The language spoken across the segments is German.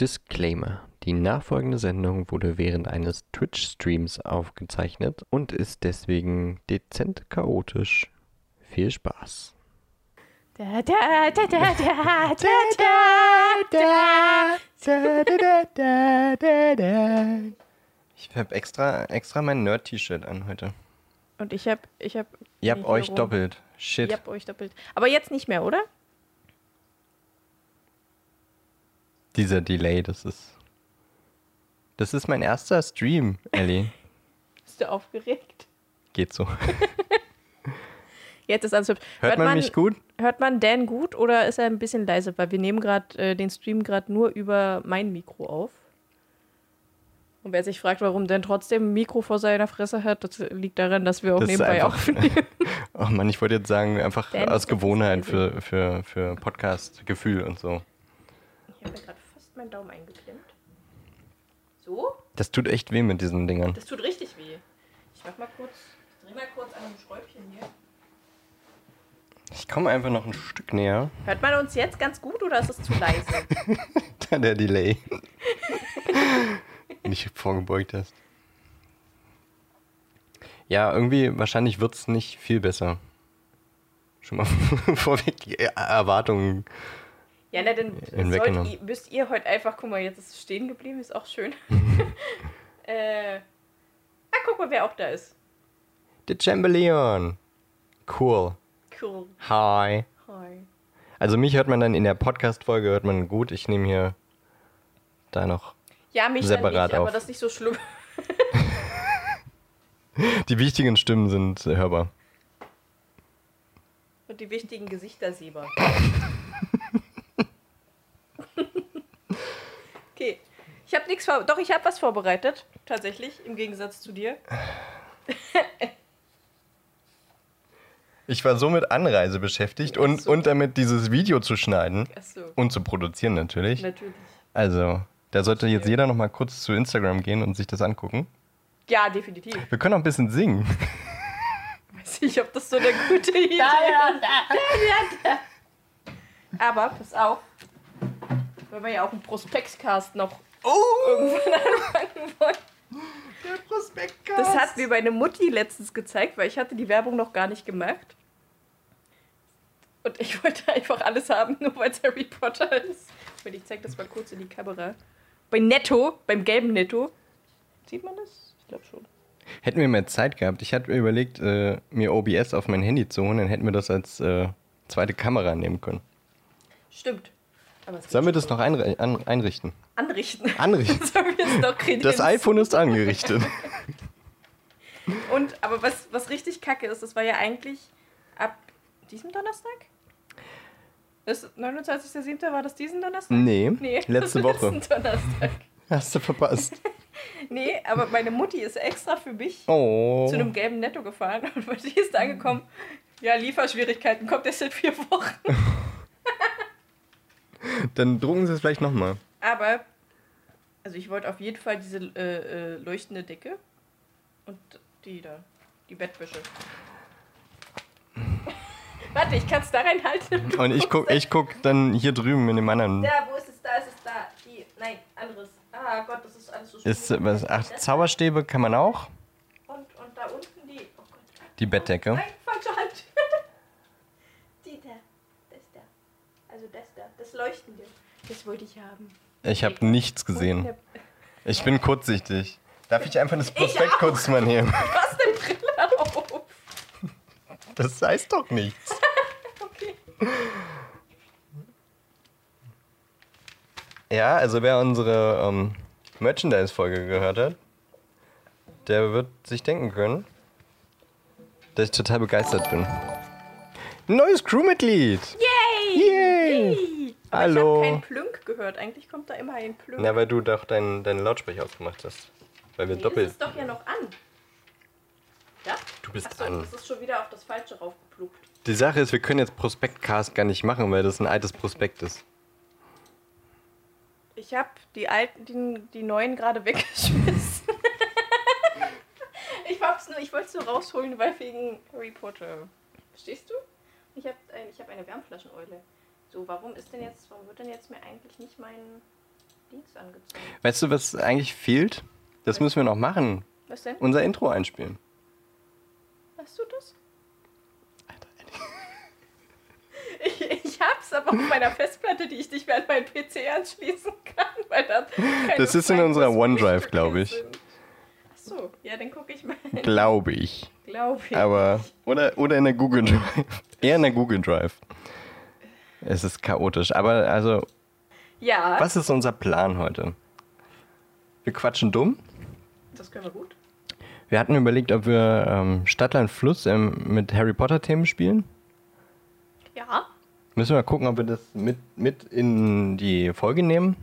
Disclaimer. Die nachfolgende Sendung wurde während eines Twitch-Streams aufgezeichnet und ist deswegen dezent chaotisch. Viel Spaß. Da, da, da, da, da, da, da, da. Ich habe extra, extra mein Nerd-T-Shirt an heute. Und ich hab, ich hab. Ihr habt euch doppelt. Shit. Ich hab euch doppelt. Aber jetzt nicht mehr, oder? Dieser Delay, das ist. Das ist mein erster Stream, Ellie. Bist du aufgeregt? Geht so. Jetzt ist alles hübsch. Hört, man, mich gut? Hört man Dan gut oder ist er ein bisschen leise? Weil wir nehmen gerade äh, den Stream gerade nur über mein Mikro auf. Und wer sich fragt, warum Dan trotzdem ein Mikro vor seiner Fresse hat, das liegt daran, dass wir auch Das nebenbei einfach- aufnehmen. Oh Mann, ich wollte jetzt sagen, einfach Dan aus Gewohnheit für, für, für Podcast-Gefühl und so. Ich habe mir gerade meinen Daumen eingeklemmt. So? Das tut echt weh mit diesen Dingern. Das tut richtig weh. Ich mach mal kurz, ich dreh mal kurz an einem Schräubchen hier. Ich komme einfach noch ein Stück näher. Hört man uns jetzt ganz gut oder ist es zu leise? Da der Delay. nicht vorgebeugt hast. Ja, irgendwie, wahrscheinlich wird es nicht viel besser. Schon mal vorweg die Erwartungen. Ja, na, dann sollt ihr, müsst ihr heute einfach, guck mal, jetzt ist es stehen geblieben, ist auch schön. äh, ah, guck mal, wer auch da ist. The Chamberlain. Cool. Cool. Hi. Hi. Also mich hört man dann in der Podcast-Folge, hört man gut. Ich nehme hier da noch Ja, mich Separat nicht, aber auf. das ist nicht so schlimm. Die wichtigen Stimmen sind hörbar. Und die wichtigen Gesichter sehbar. okay. Ich habe nichts vor. Doch, ich habe was vorbereitet. Tatsächlich, im Gegensatz zu dir. Ich war so mit Anreise beschäftigt und, so. und damit dieses Video zu schneiden Achso, und zu produzieren natürlich. natürlich. Also, da sollte jetzt jeder noch mal kurz zu Instagram gehen und sich das angucken. Ja, definitiv. Wir können auch ein bisschen singen. Weiß nicht, ob das so eine gute Idee ist. Aber, pass auf. Weil wir ja auch einen Prospektcast noch irgendwann anfangen wollen. Der Prospektcast. Das hat mir meine Mutti letztens gezeigt, weil ich hatte die Werbung noch gar nicht gemacht. Und ich wollte einfach alles haben, nur weil es Harry Potter ist. Und ich zeig das mal kurz in die Kamera. Bei Netto, beim gelben Netto. Sieht man das? Ich glaube schon. Hätten wir mehr Zeit gehabt, ich hatte mir überlegt, äh, mir OBS auf mein Handy zu holen, dann hätten wir das als äh, zweite Kamera nehmen können. Stimmt. Sollen wir das noch einre an einrichten? anrichten? Anrichten. Das iPhone ist angerichtet. Und, aber was, was richtig kacke ist, das war ja eigentlich ab diesem Donnerstag? Das 29.07. war das diesen Donnerstag? Nee, Nee, letzte Woche. Donnerstag. Hast du verpasst. Nee, aber meine Mutti ist extra für mich Oh. zu einem gelben Netto gefahren und die ist angekommen. Ja, Lieferschwierigkeiten, kommt erst in vier Wochen. Dann drucken Sie es vielleicht nochmal. Aber, also ich wollte auf jeden Fall diese äh, äh, leuchtende Decke und die da, die Bettwäsche. Warte, ich kann es da reinhalten. Und ich guck, ich guck dann hier drüben in dem anderen. Da, wo ist es? Da ist es da. Die, nein, anderes. Ah Gott, das ist alles so schön. Ist, was, ach, Zauberstäbe kann man auch. Und, und da unten die. Oh Gott. Die Bettdecke. Nein, falsche Hand. die da. Das da. Also das da. Das Leuchtende. Das wollte ich haben. Ich habe nichts gesehen. Ich bin kurzsichtig. Darf ich einfach das Prospekt kurz mal nehmen? Du hast eine Brille auf. Das heißt doch nichts. Okay. Ja, also wer unsere ähm, Merchandise-Folge gehört hat, der wird sich denken können, dass ich total begeistert bin. Neues Crewmitglied! Yay! Aber Hallo. Ich habe keinen Plünk gehört. Eigentlich kommt da immer ein Plünk. Na, weil du doch deinen deinen Lautsprecher ausgemacht hast. Weil wir nee, doppelt. Das ist doch ja noch an. Ja? Du bist Achso, an. das ist schon wieder auf das Falsche raufgeplugt. Die Sache ist, wir können jetzt Prospektcast gar nicht machen, weil das ein altes Prospekt ist. Ich habe die alten, die, die neuen gerade weggeschmissen. ich hab's nur, ich wollte es nur rausholen, weil wegen Harry Potter. Verstehst du? Ich habe ein, ich hab eine Wärmflascheneule. So, warum ist denn jetzt, warum wird denn jetzt mir eigentlich nicht mein Dienst angezeigt. Weißt du, was eigentlich fehlt? Das müssen wir noch machen. Was denn? Unser Intro einspielen. Hast du das? Ich, ich hab's aber auf meiner Festplatte, die ich nicht mehr an meinen PC anschließen kann, weil da keine Das ist in unserer OneDrive, mich glaub ich. sind. Ach so, ja, dann gucke ich mal. Glaube ich. Glaube ich. Aber. Oder, oder in der Google Drive. Eher in der Google Drive. Es ist chaotisch. Aber also, ja, was ist unser Plan heute? Wir quatschen dumm. das können wir gut. Wir hatten überlegt, ob wir ähm, Stadtland Fluss ähm, mit Harry Potter Themen spielen. Ja, Müssen wir mal gucken, ob wir das mit, mit in die Folge nehmen.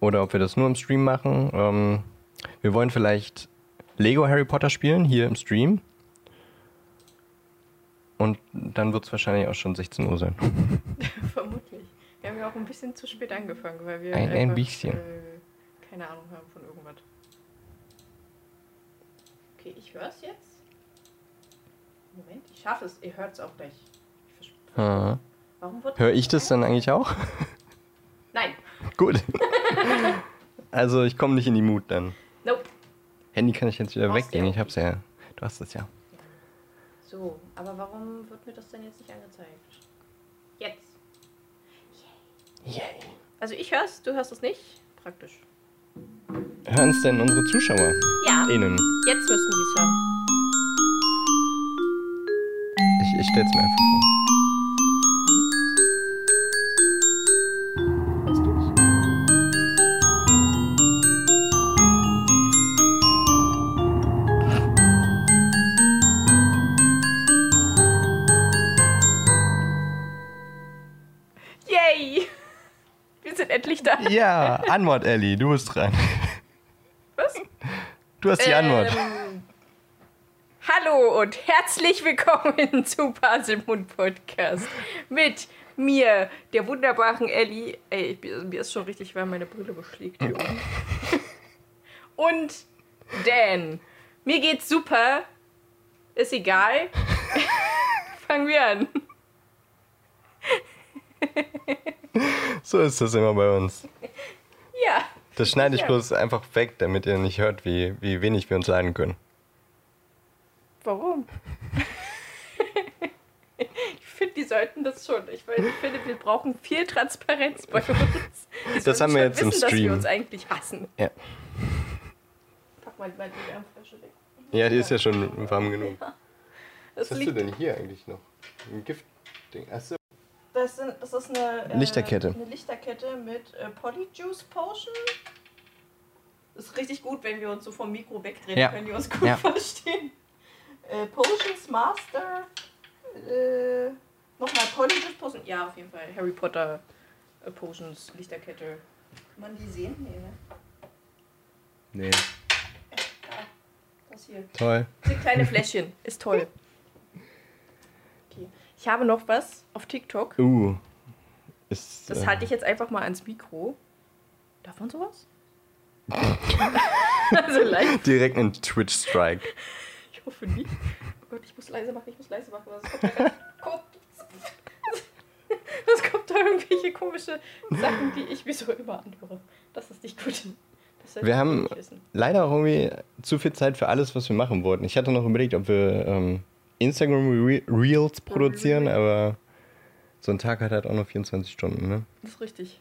Oder ob wir das nur im Stream machen. Ähm, wir wollen vielleicht Lego Harry Potter spielen, hier im Stream. Und dann wird es wahrscheinlich auch schon 16 Uhr sein. vermutlich. Wir haben ja auch ein bisschen zu spät angefangen, weil wir Ein- ein bisschen. Äh, keine Ahnung haben von irgendwas. Okay, ich höre es jetzt. Moment, ich schaffe es. Ihr hört es auch gleich. Ich. Warum Höre ich das dann eigentlich auch? Nein. Gut. Also ich komme nicht in die Mut dann. Nope. Handy kann ich jetzt wieder weglegen. Ich hab's ja. Du hast es ja. So, aber warum wird mir das denn jetzt nicht angezeigt? Jetzt. Yay. Also ich höre es, du hörst es nicht. Praktisch. Hören es denn unsere Zuschauer? Ja, Innen. jetzt müssten sie es hören. Ich, ich stell's mir einfach vor. Yay! Wir sind endlich da. Ja, Antwort, Ellie. Du bist dran. Was? Du hast die Antwort. Ähm, hallo und herzlich willkommen zu Baselmund Podcast mit mir, der wunderbaren Ellie. Ey, mir mir ist schon richtig warm, meine Brille beschlägt hier oben. Und Dan. Mir geht's super. Ist egal. Fangen wir an. So ist das immer bei uns. Ja. Das schneide ich Ja. bloß einfach weg, damit ihr nicht hört, wie, wie wenig wir uns leiden können. Warum? ich finde, die sollten das schon. Ich, finde, wir brauchen viel Transparenz bei uns. Die Das haben wir jetzt im wissen, dass Stream. wir uns eigentlich hassen. Ja. Pack mal, die Wärmflasche weg. Ja, die ist ja schon warm genug. Das, Was hast du denn hier eigentlich noch? Ein Giftding. Achso. Das, sind, das ist eine äh, Lichterkette. Eine Lichterkette mit äh, Polyjuice Potion. Ist richtig gut, wenn wir uns so vom Mikro wegdrehen, Ja. können wir uns gut Ja. verstehen. Äh, Potions Master. Äh, Nochmal Polyjuice Potion. Ja, auf jeden Fall. Harry Potter äh, Potions Lichterkette. Kann man die sehen? Nee, ne? Nee. Das hier. Toll. Diese kleine Fläschchen. Ist toll. Ich habe noch was auf TikTok. Uh. Ist, Das äh, halte ich jetzt einfach mal ans Mikro. Darf man sowas? also live. Direkt ein Twitch-Strike. Ich hoffe nicht. Oh Gott, ich muss leise machen, ich muss leise machen. Was kommt da, irgendwelche komische Sachen, die ich mir so immer anhöre. Das ist nicht gut. Wir haben leider auch irgendwie zu viel Zeit für alles, was wir machen wollten. Ich hatte noch überlegt, ob wir ähm, Instagram Re Reels produzieren, aber so ein Tag hat halt auch nur 24 Stunden, ne? Das ist richtig.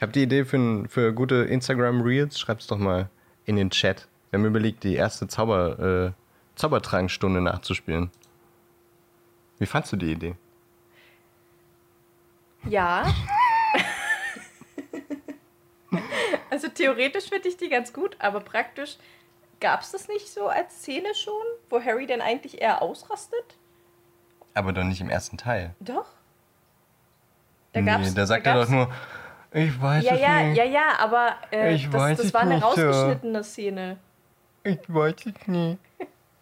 Habt ihr Idee für, ein- für gute Instagram Reels? Schreibt's doch mal in den Chat. Wir haben überlegt, die erste Zauber, äh, Zaubertrankstunde nachzuspielen. Wie fandst du die Idee? Ja. also theoretisch finde ich die ganz gut, aber praktisch gab es das nicht so als Szene schon, wo Harry denn eigentlich eher ausrastet? Aber doch nicht im ersten Teil. Doch. Da nee, gab's, da sagt er gab's- doch nur, ich weiß Ja, es ja, nicht. ja, ja, aber äh, Ich das, weiß das war eine nicht, ja. rausgeschnittene Szene. Ich weiß es nicht.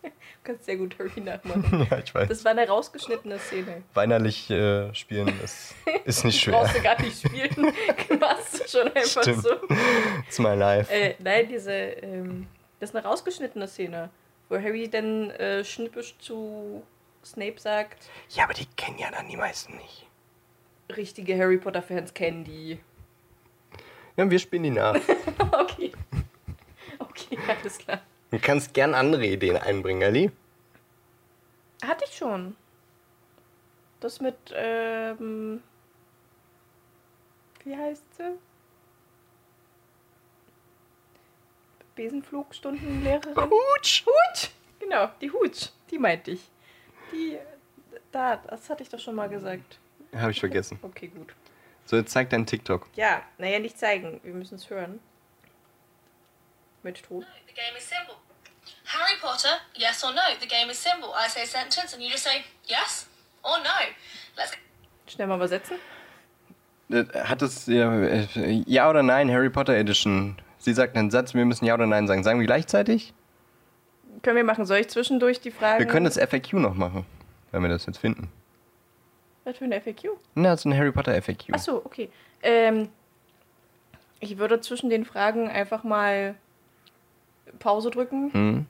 Du kannst sehr gut Harry nachmachen. Ja, ich weiß. Das war eine rausgeschnittene Szene. Weinerlich äh, spielen, das ist nicht schwer. Brauchst du gar nicht spielen. Machst du schon einfach Stimmt. so. It's my life. Äh, nein, diese, ähm, das ist eine rausgeschnittene Szene, wo Harry dann äh, schnippisch zu Snape sagt, Ja, aber die kennen ja dann die meisten nicht. richtige Harry Potter-Fans kennen die. Ja, wir spielen die nach. okay. Okay, alles klar. Du kannst gern andere Ideen einbringen, Ali. Hatte ich schon. Das mit, ähm. Wie heißt sie? Besenflugstundenlehrerin? Hutsch! Hutsch! Genau, die Hutsch. Die meinte ich. Die. Da, das hatte ich doch schon mal gesagt. Habe ich vergessen. Okay, gut. So, jetzt zeig dein TikTok. Ja, naja, nicht zeigen. Wir müssen es hören. Mit Ton. The game is simple. Harry Potter, yes or no? The game is simple. I say a sentence and you just say yes or no. Let's Schnell mal übersetzen. Äh, Hat es ja, äh, ja oder nein, Harry Potter Edition? Sie sagt einen Satz, wir müssen ja oder nein sagen. Sagen wir gleichzeitig? Können wir machen. Soll ich zwischendurch die Fragen. Wir können das FAQ noch machen, wenn wir das jetzt finden. Was für eine FAQ? Na, das ist ein Harry Potter FAQ. Achso, okay. Ähm, ich würde zwischen den Fragen einfach mal Pause drücken, Hm?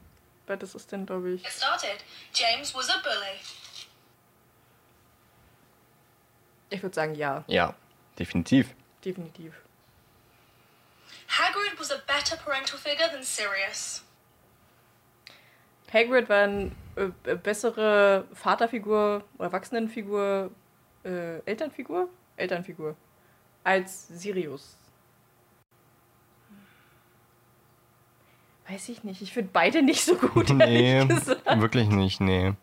weil das ist dann, glaube ich. started. James was a bully. Ich würde sagen, ja, Ja, definitiv. definitiv. Hagrid was a better parental figure than Sirius. Hagrid war eine äh, bessere Vaterfigur, Erwachsenenfigur, äh, Elternfigur? Elternfigur. Als Sirius. Weiß ich nicht. Ich finde beide nicht so gut, Nee, ehrlich gesagt. wirklich nicht, nee.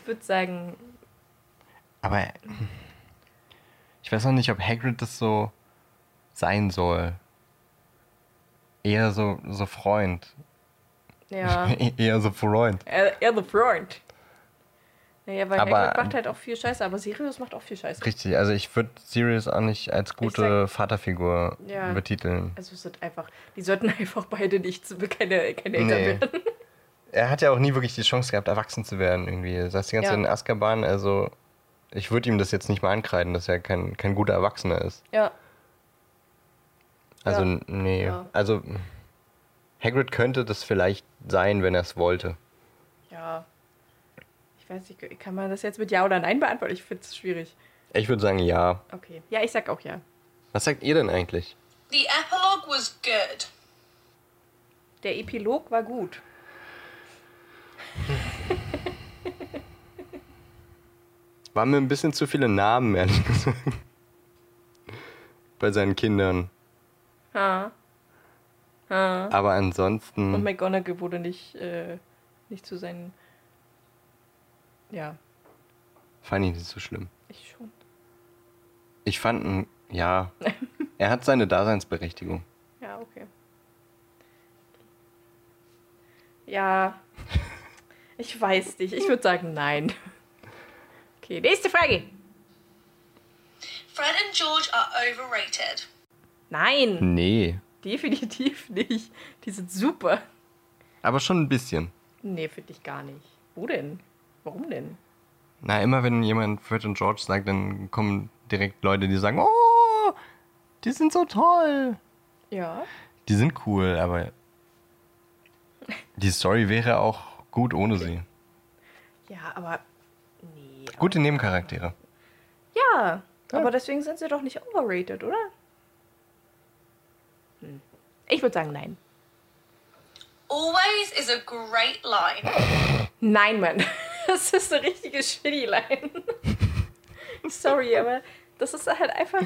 Ich würde sagen, Aber ich weiß noch nicht, ob Hagrid das so sein Eher so, so Freund. ja. Eher so Freund. Er, er the Freund. Naja, weil Aber- Hagrid macht halt auch viel Scheiße, aber Sirius macht auch viel Scheiße. Richtig, also ich würde Sirius auch nicht als gute Vaterfigur Ja. betiteln. Also es sind einfach, die sollten einfach beide nicht, keine, keine Eltern Nee. werden. Er hat ja auch nie wirklich die Chance gehabt, erwachsen zu werden irgendwie. Er saß die ganze Ja. Zeit in Azkaban, also ich würde ihm das jetzt nicht mal ankreiden, dass er kein, kein guter Erwachsener ist. Ja, Also Ja. nee, Ja. also Hagrid könnte das vielleicht sein, wenn er es wollte. ja. Ich weiß nicht, kann man das jetzt mit Ja oder Nein beantworten? Ich finde es schwierig. Ich würde sagen ja. Okay. Ja, ich sag auch ja. Was sagt ihr denn eigentlich? The epilogue was good. Der Epilog war gut. Waren mir ein bisschen zu viele Namen, ehrlich gesagt. Bei seinen Kindern. Ha. Ha. Aber Und ansonsten. McGonagall wurde nicht, äh, nicht zu seinen. Ja, Fand ich nicht so schlimm. ich schon. Ich fand, ihn- ja, er hat seine Daseinsberechtigung. Ja, okay. Ja, ich weiß nicht. Ich würde sagen nein. Okay, nächste Frage. Fred and George are overrated. Nein, Nee, definitiv nicht. Die sind super. aber schon ein bisschen. Nee, finde ich gar nicht. Wo denn? Warum denn? Na, immer wenn jemand Fred und George sagt, dann kommen direkt Leute, die sagen, oh, die sind so toll. Ja. Die sind cool, aber die Story wäre auch gut ohne sie. Ja, aber. Nee. Gute Nebencharaktere. Ja, aber deswegen sind sie doch nicht overrated, oder? Ich würde sagen nein. Always is a great line. Nein, Mann. Das ist eine richtige Shitty-Line. Sorry, aber das ist halt einfach.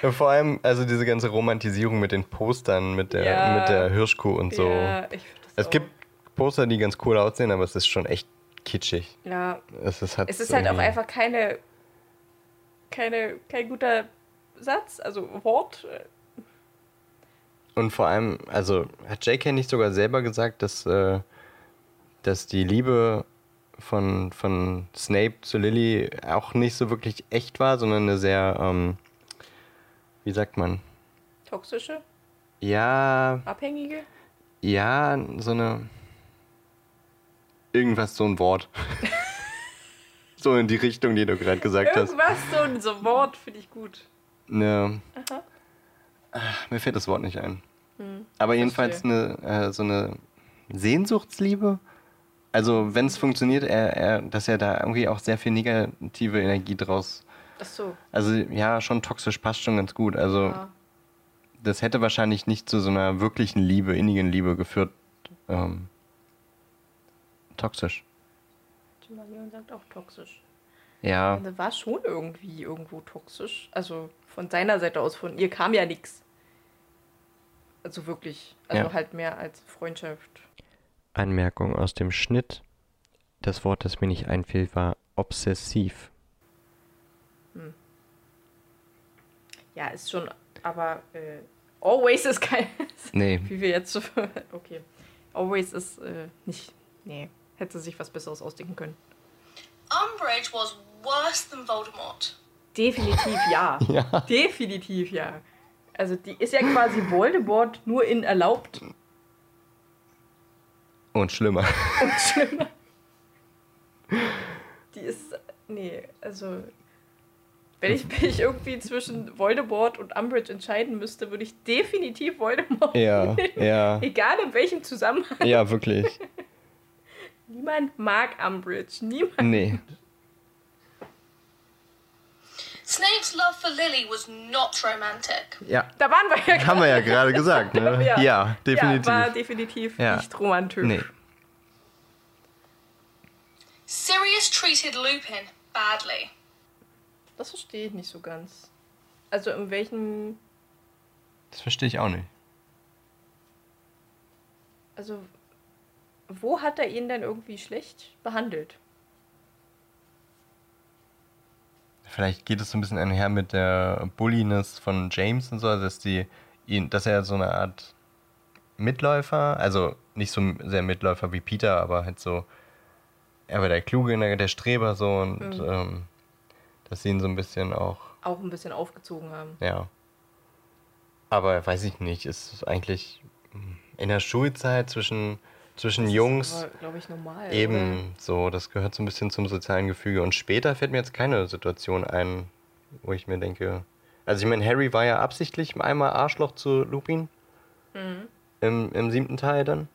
Ja, vor allem, also diese ganze Romantisierung mit den Postern, mit der, Ja. mit der Hirschkuh und so. Ja, ich es auch. gibt Poster, die ganz cool aussehen, aber es ist schon echt kitschig. Ja, Es ist, halt es ist halt auch einfach keine. keine kein guter Satz, also Wort. Und vor allem, also hat J.K. nicht sogar selber gesagt, dass, äh, dass die Liebe von, von Snape zu Lily auch nicht so wirklich echt war, sondern eine sehr, ähm, wie sagt man? Toxische, Ja, abhängige. ja, so eine. Irgendwas, so ein Wort. so in die Richtung, die du gerade gesagt hast. Irgendwas, so ein Wort finde ich gut. Eine, Aha. Mir fällt das Wort nicht ein. Hm, Aber jedenfalls eine, äh, so eine Sehnsuchtsliebe. Also, wenn es funktioniert, er, er, dass er da irgendwie auch sehr viel negative Energie draus. Ach so. Also, ja, schon toxisch passt schon ganz gut. Also, Ja. das hätte wahrscheinlich nicht zu so einer wirklichen Liebe, innigen Liebe geführt. Ähm, toxisch. Marion sagt auch toxisch. Ja, Also war schon irgendwie irgendwo toxisch. Also von seiner Seite aus, von ihr kam ja nichts. Also wirklich. Also Ja. halt mehr als Freundschaft. Anmerkung aus dem Schnitt. Das Wort, das mir nicht einfiel, war obsessiv. Ja, ist schon, aber äh, always ist kein. Nee, Wie wir jetzt so. Okay. Always ist äh, nicht. Nee. Hätte sich was Besseres ausdenken können. Umbridge was worse than Voldemort. Definitiv ja. Ja. Definitiv ja. Also die ist ja quasi Voldemort nur in erlaubt und schlimmer. und schlimmer. Die ist. Nee, also. Wenn ich mich irgendwie zwischen Voldemort und Umbridge entscheiden müsste, würde ich definitiv Voldemort. Ja, ja, Egal in welchem Zusammenhang. ja, wirklich. Niemand mag Umbridge. Niemand. Nee. Snape's love for Lily was not romantic. Ja, Da waren wir ja haben wir ja gerade gesagt, ne? Ja. Ja, definitiv. Ja, war definitiv Ja. nicht romantisch. Nee. Sirius treated Lupin badly. Das verstehe ich nicht so ganz. Also in welchem. Das verstehe ich auch nicht. Also. Wo hat er ihn denn irgendwie schlecht behandelt? Vielleicht geht es so ein bisschen einher mit der Bulliness von James und so, also dass die ihn, dass er so eine Art Mitläufer, also nicht so sehr Mitläufer wie Peter, aber halt so, er war der Kluge, der, Streber so und Mhm. ähm, dass sie ihn so ein bisschen auch, Auch ein bisschen aufgezogen haben. ja. Aber weiß ich nicht, ist eigentlich in der Schulzeit zwischen, zwischen Jungs. glaube ich, normal. Eben, so, das gehört so ein bisschen zum sozialen Gefüge. Und später fällt mir jetzt keine Situation ein, wo ich mir denke. Also, ich meine, Harry war ja absichtlich einmal Arschloch zu Lupin. Im, Im siebten Teil dann.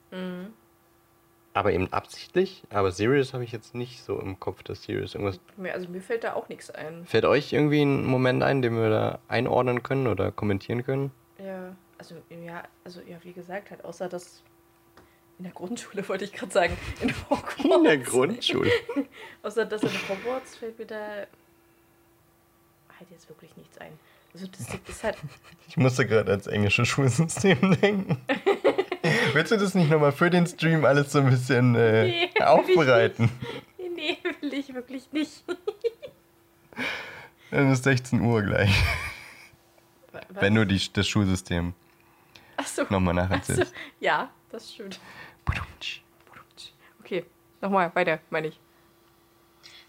Aber eben absichtlich. Aber Sirius habe ich jetzt nicht so im Kopf, dass Sirius irgendwas. Oder? Mir, also mir fällt da auch nichts ein. Fällt euch irgendwie ein Moment ein, den wir da einordnen können oder kommentieren können? Ja, also ja, also ja, wie gesagt, halt außer dass in der Grundschule wollte ich gerade sagen, in Hogwarts. In der Grundschule. Außer dass in Hogwarts fällt mir da halt jetzt wirklich nichts ein. Also das ist halt Ich musste gerade ans englische Schulsystem denken. Willst du das nicht nochmal für den Stream alles so ein bisschen äh, Nee, will ich aufbereiten? nee, nee, will ich wirklich nicht. Dann ist 16 Uhr gleich. Was? Wenn du die, das Schulsystem Ach so. nochmal Ach so. nacherzählst. Ja, das stimmt. Okay, nochmal, weiter, meine ich.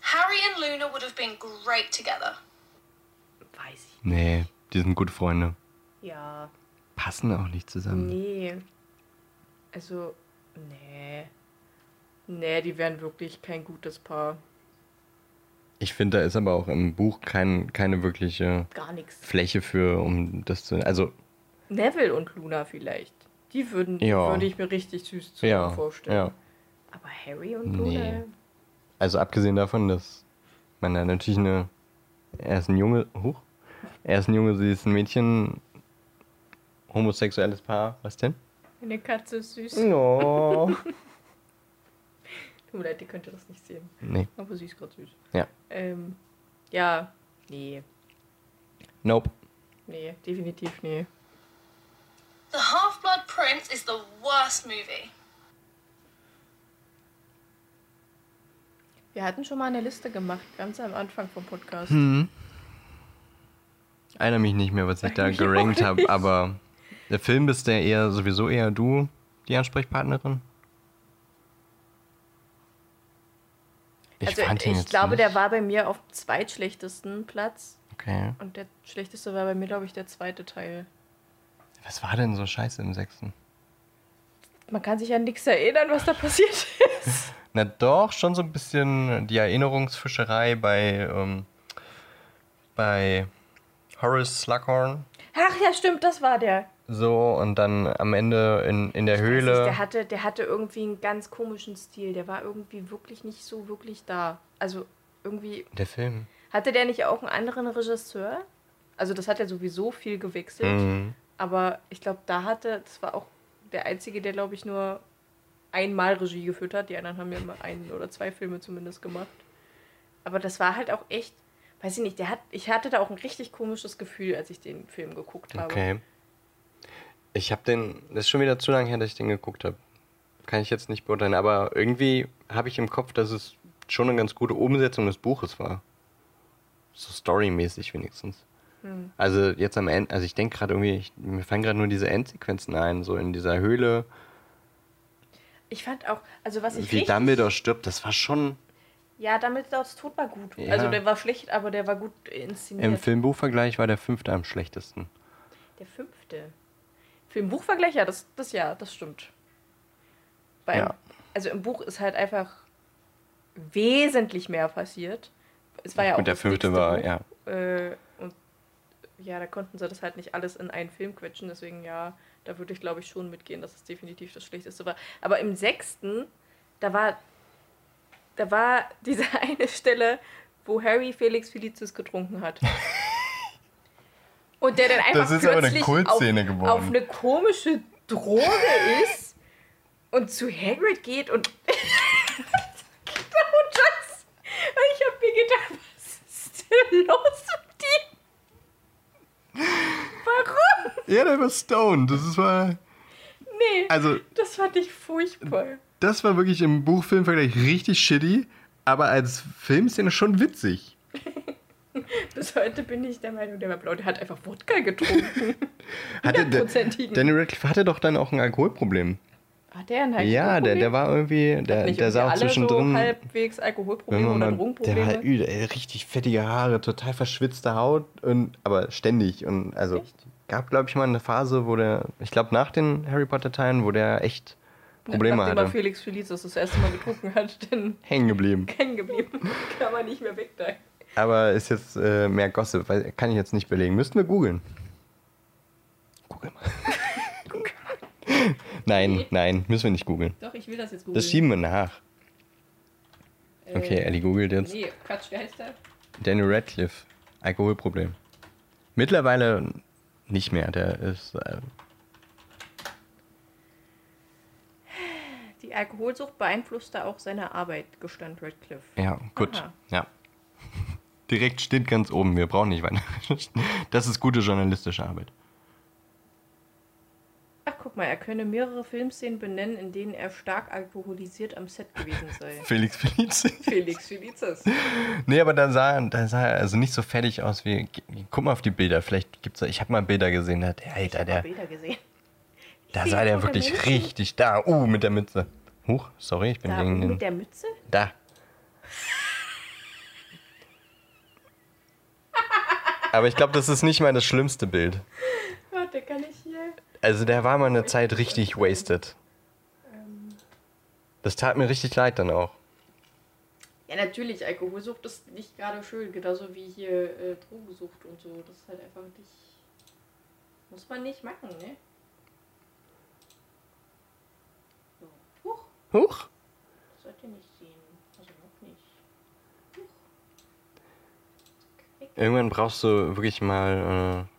Harry and Luna would have been great together. Weiß ich. Nee, die sind gute Freunde. Ja, Passen auch nicht zusammen. nee. Also, nee. Nee, die wären wirklich kein gutes Paar. Ich finde, da ist aber auch im Buch kein, keine wirkliche Gar nichts. Fläche für, um das zu. Also, Neville und Luna vielleicht. Die würden, Ja. würde ich mir richtig süß zusammen ja. vorstellen. ja. Aber Harry und Nee. Luna. Also, abgesehen davon, dass man da natürlich eine. Er ist ein Junge. Huch. Er ist ein Junge, sie ist ein Mädchen. Homosexuelles Paar. Was denn? Eine Katze ist süß. No. Tut mir leid, ihr könnt das nicht sehen. nee. Aber sie ist gerade süß. Ja. Ähm, ja, nee. Nope. Nee, definitiv nee. The Prince is the worst movie. Wir hatten schon mal eine Liste gemacht, ganz am Anfang vom Podcast. Hm. Erinnere mich nicht mehr, was ich da Ich gerankt habe, aber der Film bist der eher sowieso eher du, die Ansprechpartnerin? also ihn ich jetzt glaube, nicht. der war bei mir auf dem zweitschlechtesten Platz. Okay. Und der schlechteste war bei mir, glaube ich, der zweite Teil. Was war denn so scheiße im sechsten? Man kann sich an nichts erinnern, was da passiert ist. Na doch, schon so ein bisschen die Erinnerungsfischerei bei, ähm, bei Horace Slughorn. Ach ja, stimmt, das war der. So, und dann am Ende in, in der Ich Höhle. nicht, der, hatte, der hatte irgendwie einen ganz komischen Stil. Der war irgendwie wirklich nicht so wirklich da. Also irgendwie. der Film. Hatte der nicht auch einen anderen Regisseur? Also das hat ja sowieso viel gewechselt. Mhm. Aber ich glaube, da hatte, das war auch der einzige, der, glaube ich, nur einmal Regie geführt hat. Die anderen haben ja immer ein oder zwei Filme zumindest gemacht. Aber das war halt auch echt, weiß ich nicht, der hat, ich hatte da auch ein richtig komisches Gefühl, als ich den Film geguckt habe. Okay. Ich habe den, das ist schon wieder zu lange her, dass ich den geguckt habe. Kann ich jetzt nicht beurteilen, aber irgendwie habe ich im Kopf, dass es schon eine ganz gute Umsetzung des Buches war. So storymäßig wenigstens. Hm. Also jetzt am Ende, also ich denke gerade irgendwie, ich, mir fallen gerade nur diese Endsequenzen ein, so in dieser Höhle, Ich fand auch, also was ich wie richtig, Dumbledore stirbt, das war schon Ja, Dumbledores Tod war gut. Ja. Also der war schlecht, aber der war gut inszeniert. im Filmbuchvergleich war der fünfte am schlechtesten. Der fünfte. Filmbuchvergleich, ja, das, das ja, das stimmt. Beim, Ja. Also im Buch ist halt einfach wesentlich mehr passiert. Es war ja auch Und der das fünfte war, Buch. ja. Äh, ja, da konnten sie das halt nicht alles in einen Film quetschen, deswegen ja, da würde ich glaube ich schon mitgehen, dass es definitiv das Schlechteste war. Aber im sechsten, da war, da war diese eine Stelle, wo Harry Felix Felicis getrunken hat. Und der dann einfach Das ist aber eine plötzlich Kultszene auf, geworden. auf eine komische Droge ist und zu Hagrid geht und genau das. Und ich habe mir gedacht, was ist denn los mit dir? Warum? Ja, der war stoned. Das war, Nee, also das fand ich furchtbar. das war wirklich im Buchfilmvergleich richtig shitty, aber als Filmszene schon witzig. Bis heute bin ich der Meinung, der war blau. Der hat einfach Wodka getrunken. Hatte. Daniel Radcliffe hatte doch dann auch ein Alkoholproblem. Hat der ein Ja, der, Alkoholproblem? der war irgendwie, der, der sah auch zwischendrin. So halbwegs Alkoholprobleme oder mal, der Drogenprobleme. war übel, ey, richtig fettige Haare, total verschwitzte Haut, und, aber ständig. Und also Echt? Gab, glaube ich, mal eine Phase, wo der, ich glaube nach den Harry Potter Teilen, wo der echt Probleme Nachdem hatte. Felix Felicis das erste Mal getrunken hat, dann Hängen geblieben. hängen geblieben. Kann man nicht mehr weg da. Aber ist jetzt äh, mehr Gossip, weil kann ich jetzt nicht belegen. Müssten wir googeln. Google mal. nein, nein, müssen wir nicht googeln. Doch, ich will das jetzt googeln. Das schieben wir nach. Äh, Okay, Ellie googelt jetzt. Nee, Quatsch, wer heißt der? Daniel Radcliffe, Alkoholproblem. Mittlerweile nicht mehr, der ist. Äh, Die Alkoholsucht beeinflusste auch seine Arbeit, gestand Radcliffe. ja, gut. Aha. Ja. Direkt steht ganz oben, wir brauchen nicht weiter. Das ist gute journalistische Arbeit. Ach, guck mal, er könne mehrere Filmszenen benennen, in denen er stark alkoholisiert am Set gewesen sei. Felix Felice. Felix Felicis. Nee, aber da sah, da sah er also nicht so fertig aus wie. Guck mal auf die Bilder. Vielleicht gibt's da. Ich habe mal Bilder gesehen, da, der, Alter, der, Bilder gesehen. da sah der wirklich Menschen. richtig da. Uh, mit der Mütze. Huch, sorry, ich bin Da, gegen den. mit der Mütze? Da. Aber ich glaube, das ist nicht mal das schlimmste Bild. Warte, kann ich hier. Also der war mal eine Zeit richtig wasted. Das tat mir richtig leid dann auch. Ja, natürlich, Alkoholsucht ist nicht gerade schön, genauso wie hier äh, Drogensucht und so. Das ist halt einfach nicht. Muss man nicht machen, ne? So. Huch, Huch. das sollt ihr nicht sehen. Also noch nicht. Huch. Irgendwann brauchst du wirklich mal äh,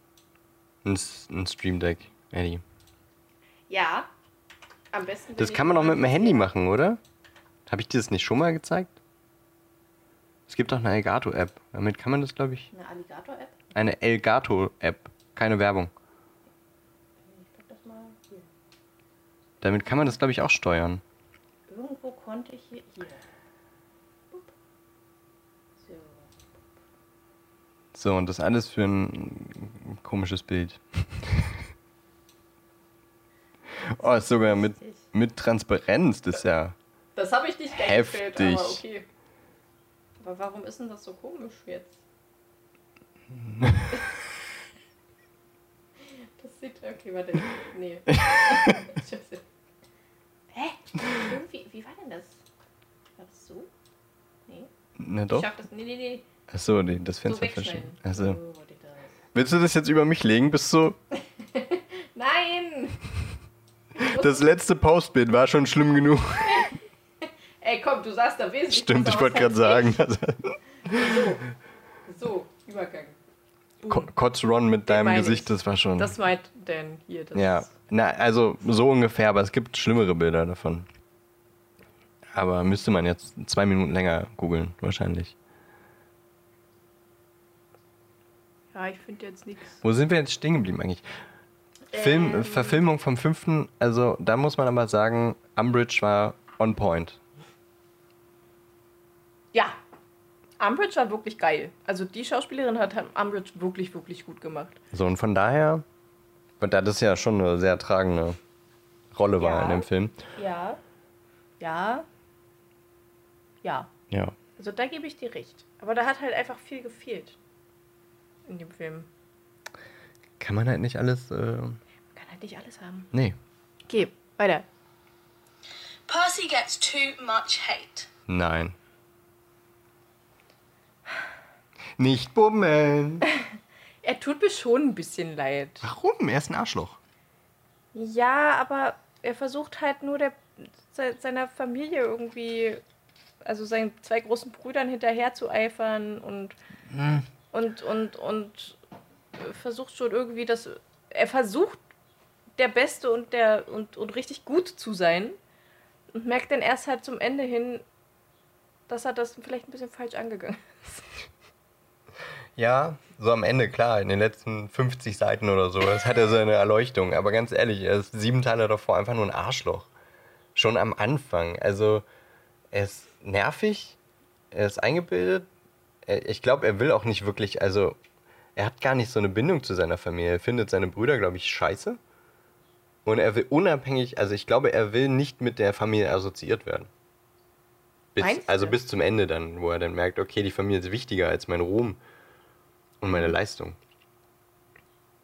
ein, ein Stream Deck, Eddie. Ja. Am besten. Das kann man mal- mit dem Handy machen, oder? Habe ich dir das nicht schon mal gezeigt? Es gibt doch eine Elgato-App. Damit kann man das, glaube ich. Eine Alligator-App? Eine Elgato-App. Keine Werbung. Ich pack das mal hier. Damit kann man das, glaube ich, auch steuern. Irgendwo konnte ich hier. Hier. Bup. So. So, und das alles für ein komisches Bild. oh, ist sogar mit, mit Transparenz. Das ist ja. Das habe ich nicht Heftig. eingestellt, aber okay. Aber warum ist denn das so komisch jetzt? das sieht. Okay, warte. Nee. Hä? Irgendwie. Wie war denn das? War das so? Nee. Na Ich doch. schaff das. Nee, nee, nee. Achso, nee, das So Fenster verschieben. Also. So, ich das. Willst du das jetzt über mich legen? Bist du. Nein! Das letzte Postbild war schon schlimm genug. Ey, komm, du sagst da wesentlich. Stimmt, ich wollte gerade sagen. Also. So, so, Übergang. Ko Kotz Ron mit deinem. Gesicht, das war schon. Das meint Dan hier. Das ja, na, also so ungefähr, aber es gibt schlimmere Bilder davon. Aber müsste man jetzt zwei Minuten länger googeln, wahrscheinlich. Ja ich finde jetzt nichts. Wo sind wir jetzt stehen geblieben eigentlich? Film, Ähm. Verfilmung vom fünften, also da muss man aber sagen, Umbridge war on point. Ja, Umbridge war wirklich geil. Also die Schauspielerin hat Umbridge wirklich, wirklich gut gemacht. So, und von daher, da das ja schon eine sehr tragende Rolle war Ja. in dem Film. Ja. Ja. Ja. Ja. Also da gebe ich dir recht. Aber da hat halt einfach viel gefehlt. In dem Film. Kann man halt nicht alles, äh, Man kann halt nicht alles haben. nee. Okay, weiter. Percy gets too much hate. Nein. Nicht bummeln. Er tut mir schon ein bisschen leid. Warum? Er ist ein Arschloch. Ja, aber er versucht halt nur der, se- seiner Familie irgendwie, also seinen zwei großen Brüdern hinterher zu eifern und, und, und, und versucht schon irgendwie das. Er versucht der Beste und der und, und richtig gut zu sein und merkt dann erst halt zum Ende hin, dass er das vielleicht ein bisschen falsch angegangen ist. Ja, so am Ende, klar, in den letzten 50 Seiten oder so, das hat er seine Erleuchtung. Aber ganz ehrlich, er ist sieben Teile davor einfach nur ein Arschloch. Schon am Anfang. Also, er ist nervig, er ist eingebildet. Ich glaube, er will auch nicht wirklich, also, er hat gar nicht so eine Bindung zu seiner Familie. Er findet seine Brüder, glaube ich, scheiße. Und er will unabhängig, also ich glaube, er will nicht mit der Familie assoziiert werden. Bis, du? also bis zum Ende dann, wo er dann merkt, okay, die Familie ist wichtiger als mein Ruhm und meine Leistung.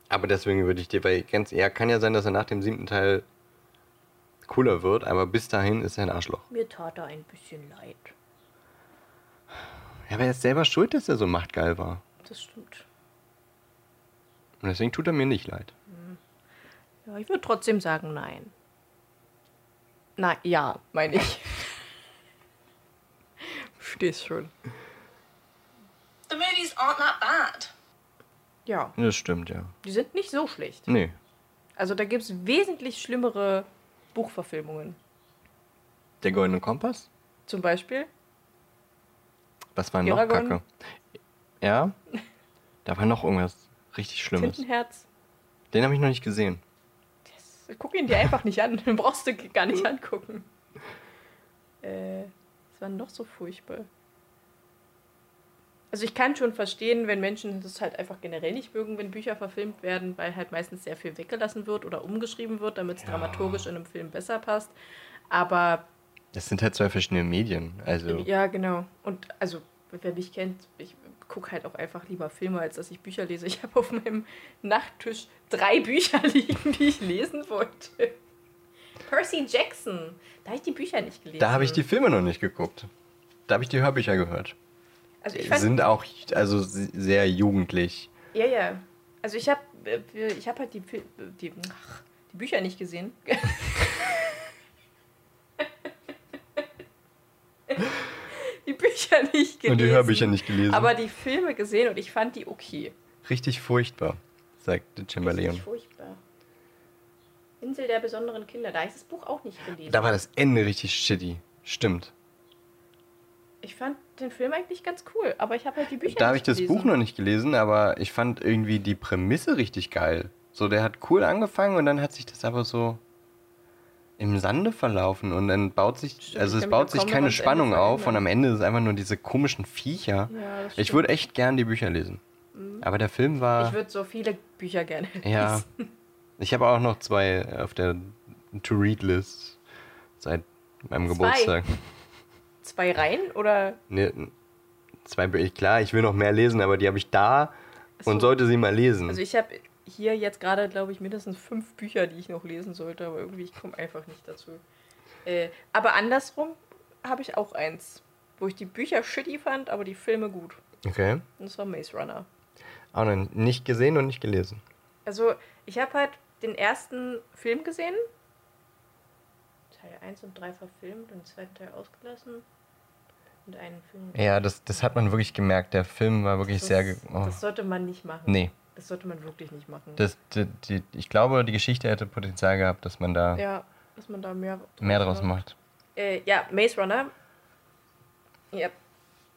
Aber deswegen würde ich dir, weil ganz eher kann ja sein, dass er nach dem siebten Teil cooler wird, aber bis dahin ist er ein Arschloch. Mir tat er ein bisschen leid. Ja, aber er ist selber schuld, dass er so machtgeil war. Das stimmt. Und deswegen tut er mir nicht leid. Ja, ich würde trotzdem sagen, nein. Na, ja, meine ich. Verstehst schon. The movies aren't that bad. Ja, Das stimmt, ja. die sind nicht so schlecht. Nee. Also da gibt es wesentlich schlimmere Buchverfilmungen. Der Goldene Kompass? Zum Beispiel. Was war noch? Kacke? Ja? Da war noch irgendwas richtig Schlimmes. Tintenherz. Den habe ich noch nicht gesehen. Das, guck ihn dir einfach nicht an. Den brauchst du gar nicht angucken. Äh, was war noch so furchtbar? Also ich kann schon verstehen, wenn Menschen das halt einfach generell nicht mögen, wenn Bücher verfilmt werden, weil halt meistens sehr viel weggelassen wird oder umgeschrieben wird, damit es dramaturgisch in einem Film besser passt. Aber Das sind halt zwei verschiedene Medien. Also, ja, genau. Und also, wer mich kennt, ich gucke halt auch einfach lieber Filme, als dass ich Bücher lese. Ich habe auf meinem Nachttisch drei Bücher liegen, die ich lesen wollte. Percy Jackson. Da habe ich die Bücher nicht gelesen. da habe ich die Filme noch nicht geguckt. Da habe ich die Hörbücher gehört. Also ich Die fand, sind auch also se- sehr jugendlich. ja, ja. Also ich habe ich hab halt die, die, die Bücher nicht gesehen. die Bücher nicht gelesen. Und die Hörbücher nicht gelesen. Aber die Filme gesehen und ich fand die okay. Richtig furchtbar, sagt der Richtig Chamberlain. furchtbar. Insel der besonderen Kinder. Da ich das Buch auch nicht gelesen. Da war das Ende richtig shitty. Stimmt. ich fand den Film eigentlich ganz cool, aber ich habe halt die Bücher Da habe ich das gelesen. Buch noch nicht gelesen, aber ich fand irgendwie die Prämisse richtig geil. So, der hat cool angefangen und dann hat sich das aber so im Sande verlaufen und dann baut sich, Stimmt, also es baut sich keine Spannung auf und am Ende ist einfach nur diese komischen Viecher. Ja, ich würde echt gern die Bücher lesen. Aber der Film war. Ich würde so viele Bücher gerne Ja. lesen. Ich habe auch noch zwei auf der To-Read-List seit meinem Zwei? Geburtstag. Zwei Reihen oder Nee, zwei Bücher. Klar, ich will noch mehr lesen, aber die habe ich da so. und sollte sie mal lesen. Also ich habe hier jetzt gerade, glaube ich, mindestens fünf Bücher, die ich noch lesen sollte, aber irgendwie ich komme einfach nicht dazu. Äh, aber andersrum habe ich auch eins, wo ich die Bücher shitty fand, aber die Filme gut. okay. Und das war Maze Runner. Auch noch nicht gesehen und nicht gelesen. Also ich habe halt den ersten Film gesehen, Teil 1 und 3 verfilmt und den zweiten Teil ausgelassen. und einen Film. Ja, das, das hat man wirklich gemerkt. Der Film war wirklich Das, sehr. Oh. das sollte man nicht machen. Nee. Das sollte man wirklich nicht machen. Das, die, die, ich glaube, die Geschichte hätte Potenzial gehabt, dass man da ja, dass man da mehr, mehr draus macht. Äh, ja, Maze Runner. Ja,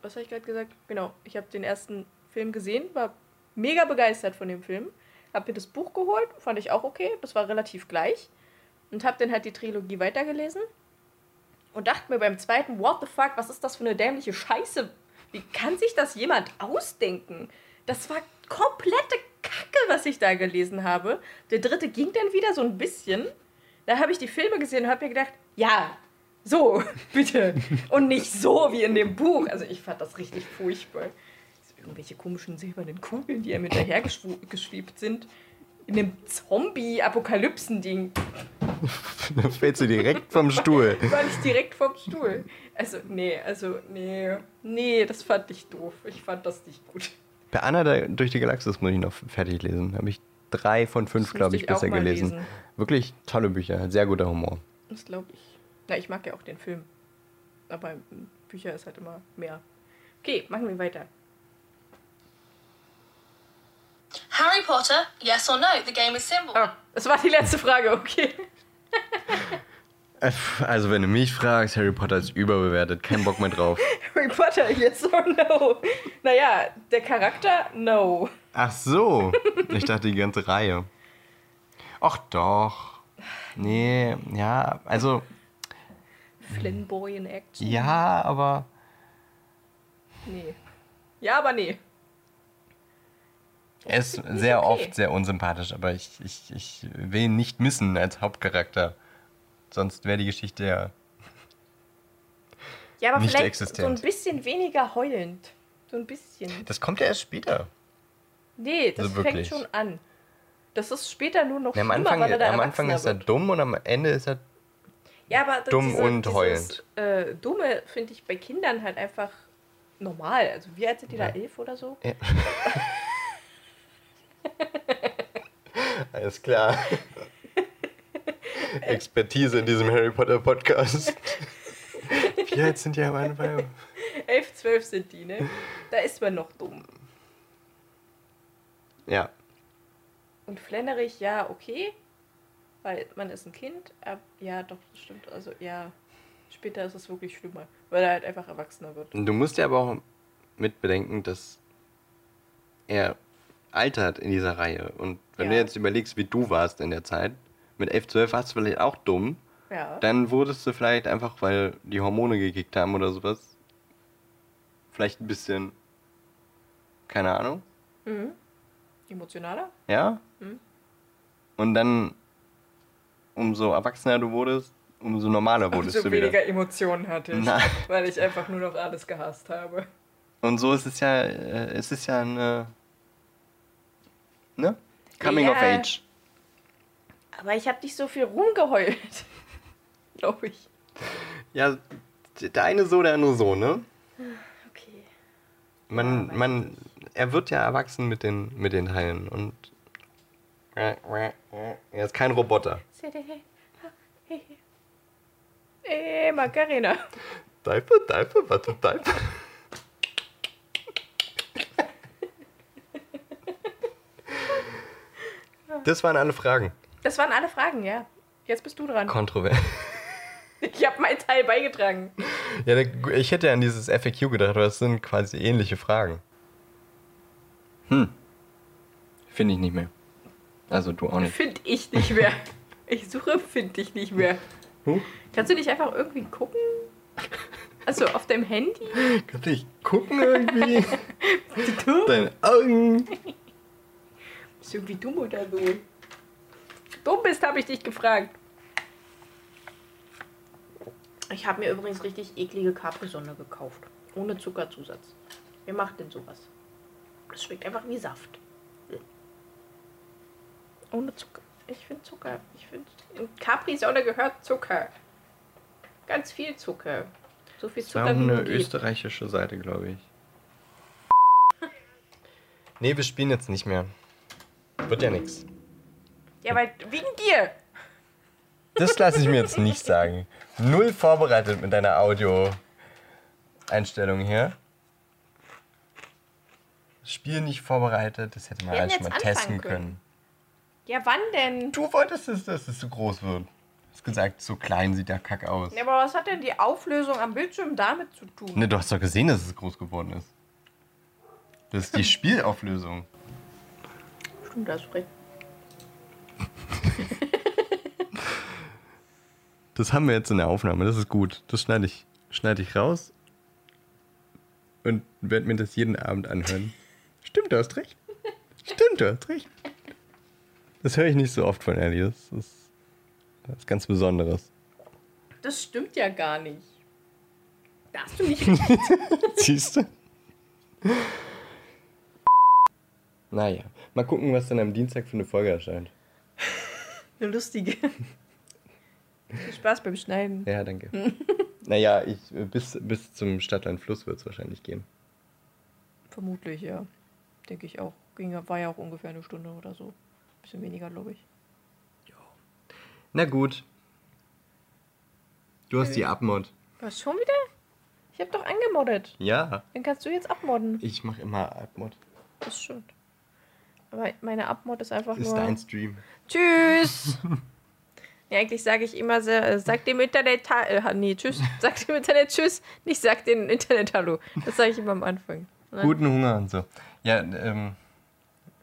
was habe ich gerade gesagt? Genau, ich habe den ersten Film gesehen, war mega begeistert von dem Film. Habe mir das Buch geholt, fand ich auch okay, das war relativ gleich. Und habe dann halt die Trilogie weitergelesen. Und dachte mir beim zweiten, what the fuck, was ist das für eine dämliche Scheiße? Wie kann sich das jemand ausdenken? Das war komplette Kacke, was ich da gelesen habe. Der dritte ging dann wieder so ein bisschen. Da habe ich die Filme gesehen und habe mir gedacht, ja, so, bitte. Und nicht so wie in dem Buch. Also ich fand das richtig furchtbar. Irgendwelche komischen silbernen Kugeln, die einem hinterher geschwu- geschwebt sind. In einem Zombie-Apokalypsen-Ding. Da fällst du direkt vom Stuhl. War ich direkt vom Stuhl. Also, nee, also, nee. Nee, das fand ich doof. Ich fand das nicht gut. Bei Anna der, durch die Galaxis muss ich noch fertig lesen. Habe ich drei von fünf, glaube ich, ich bisher gelesen. lesen. Wirklich tolle Bücher, sehr guter Humor. Das glaube ich. Na, ich mag ja auch den Film. Aber Bücher ist halt immer mehr. Okay, machen wir weiter. Harry Potter, yes or no? The game is simple. Ah, das war die letzte Frage, okay. Äh, Also, wenn du mich fragst, Harry Potter ist überbewertet. Kein Bock mehr drauf. Harry Potter, yes or no? Naja, der Charakter, no. Ach so. Ich dachte die ganze Reihe. Ach doch. Nee, ja, also, Flamboy in Action. ja, aber Nee. Ja, aber nee. er ist sehr okay. oft sehr unsympathisch, aber ich, ich, ich will ihn nicht missen als Hauptcharakter. Sonst wäre die Geschichte ja. Ja, aber Nicht vielleicht existent. so ein bisschen weniger heulend. So ein bisschen. Das kommt ja erst später. Nee, das Also fängt schon an. Das ist später nur noch Nee, am Anfang, weil er da am Anfang ist er dumm und am Ende ist er. Ja, aber dumm und heulend. Äh, Dumme finde ich bei Kindern halt einfach normal. Also wie alt sind die da? Ja. Elf oder so? Ja. Alles klar. Expertise in diesem Harry Potter Podcast. Wie alt sind die am Anfang? Elf, zwölf sind die, ne? Da ist man noch dumm. Ja. Und flennerig, ja, okay. Weil man ist ein Kind. Aber ja, doch, das stimmt. Also ja, später ist es wirklich schlimmer. Weil er halt einfach erwachsener wird. Du musst ja aber auch mit bedenken, dass er altert in dieser Reihe. Und wenn du Ja. jetzt überlegst, wie du warst in der Zeit, mit 11, 12 warst du vielleicht auch dumm. Ja. Dann wurdest du vielleicht einfach, weil die Hormone gekickt haben oder sowas, vielleicht ein bisschen, keine Ahnung, Mhm. Emotionaler? ja? Mhm. Und dann, umso erwachsener du wurdest, umso normaler wurdest Umso du wieder. weniger Emotionen hatte ich. Nein. Weil ich einfach nur noch alles gehasst habe. Und so ist es ja, äh, es ist ja eine, ne? Coming Ja. of Age. Aber ich habe nicht so viel rumgeheult. Glaube ich. Ja, der eine so, der andere so, ne? Okay. Man, Ja, man, er wird ja erwachsen mit den, mit den Teilen und er ist kein Roboter. Ey, Macarena. Diaper, Diaper, warte, Diaper. Das waren alle Fragen. Das waren alle Fragen, ja. Jetzt bist du dran. Kontrovers. Ich habe meinen Teil beigetragen. Ja, ich hätte an dieses FAQ gedacht, aber das sind quasi ähnliche Fragen. Hm. Finde ich nicht mehr. Also du auch nicht. Find ich nicht mehr. Ich suche, finde ich nicht mehr. Huh? Kannst du nicht einfach irgendwie gucken? Also auf deinem Handy? Kannst du nicht gucken irgendwie? Du Deine Augen. bist irgendwie dumm oder so. Dumm bist, habe ich dich gefragt. Ich habe mir übrigens richtig eklige Capri-Sonne gekauft. Ohne Zuckerzusatz. Wer macht denn sowas? Das schmeckt einfach wie Saft. Ohne Zucker. Ich finde Zucker. Ich finde. In Capri-Sonne gehört Zucker. Ganz viel Zucker. So viel Das war Zucker wie eine österreichische Seite, glaube ich. Nee, wir spielen jetzt nicht mehr. Wird ja nichts. Ja, weil wegen dir. Das lasse ich mir jetzt nicht sagen. Null vorbereitet mit deiner Audio. Einstellungen hier. Spiel nicht vorbereitet, das hätte man Wir schon mal testen können. können. Ja, wann denn? Du wolltest es, dass es so groß wird. Du hast gesagt, so klein sieht der Kack aus. Ja, aber was hat denn die Auflösung am Bildschirm damit zu tun? Ne, du hast doch gesehen, dass es groß geworden ist. Das ist die Spielauflösung. Stimmt, das recht. Das haben wir jetzt in der Aufnahme, das ist gut. Das schneide ich, schneide ich raus und werde mir das jeden Abend anhören. Stimmt, du hast recht. Stimmt, du hast recht. Das höre ich nicht so oft von Ellie. Das ist was ganz Besonderes. Das stimmt ja gar nicht. Da hast du nicht recht. Siehst du? Naja, mal gucken, was dann am Dienstag für eine Folge erscheint. Eine lustige. Viel Spaß beim Schneiden. Ja, danke. naja, ich, bis, bis zum Stadtland Fluss wird es wahrscheinlich gehen. Vermutlich, ja. Denke ich auch. Ging, war ja auch ungefähr eine Stunde oder so. Bisschen weniger, glaube ich. Na gut. Du hast die Abmod. Was, schon wieder? Ich habe doch angemoddet. Ja, Dann kannst du jetzt abmodden. ich mache immer Abmod. Das stimmt. Aber meine Abmod ist einfach Ist nur... dein Stream. Tschüss! ja, eigentlich sage ich immer, sehr, äh, sag dem Internet... Äh, nee, tschüss. Sag dem Internet Tschüss. Nicht sag dem Internet Hallo. Das sage ich immer am Anfang. Dann- Guten Hunger und so. Ja, ähm,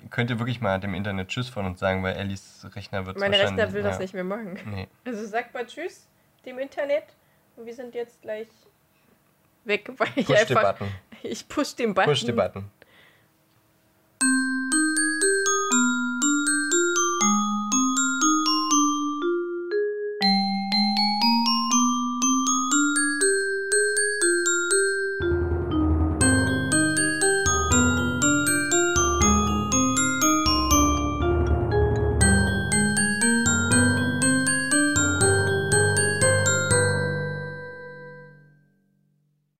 könnt ihr wirklich mal dem Internet Tschüss von uns sagen, weil Ellis Rechner wird Mein wahrscheinlich... Rechner will das ja. nicht mehr machen. Nee. Also sag mal Tschüss dem Internet. Und wir sind jetzt gleich weg, weil ich Push the einfach... button. Ich push den Button. Push the button.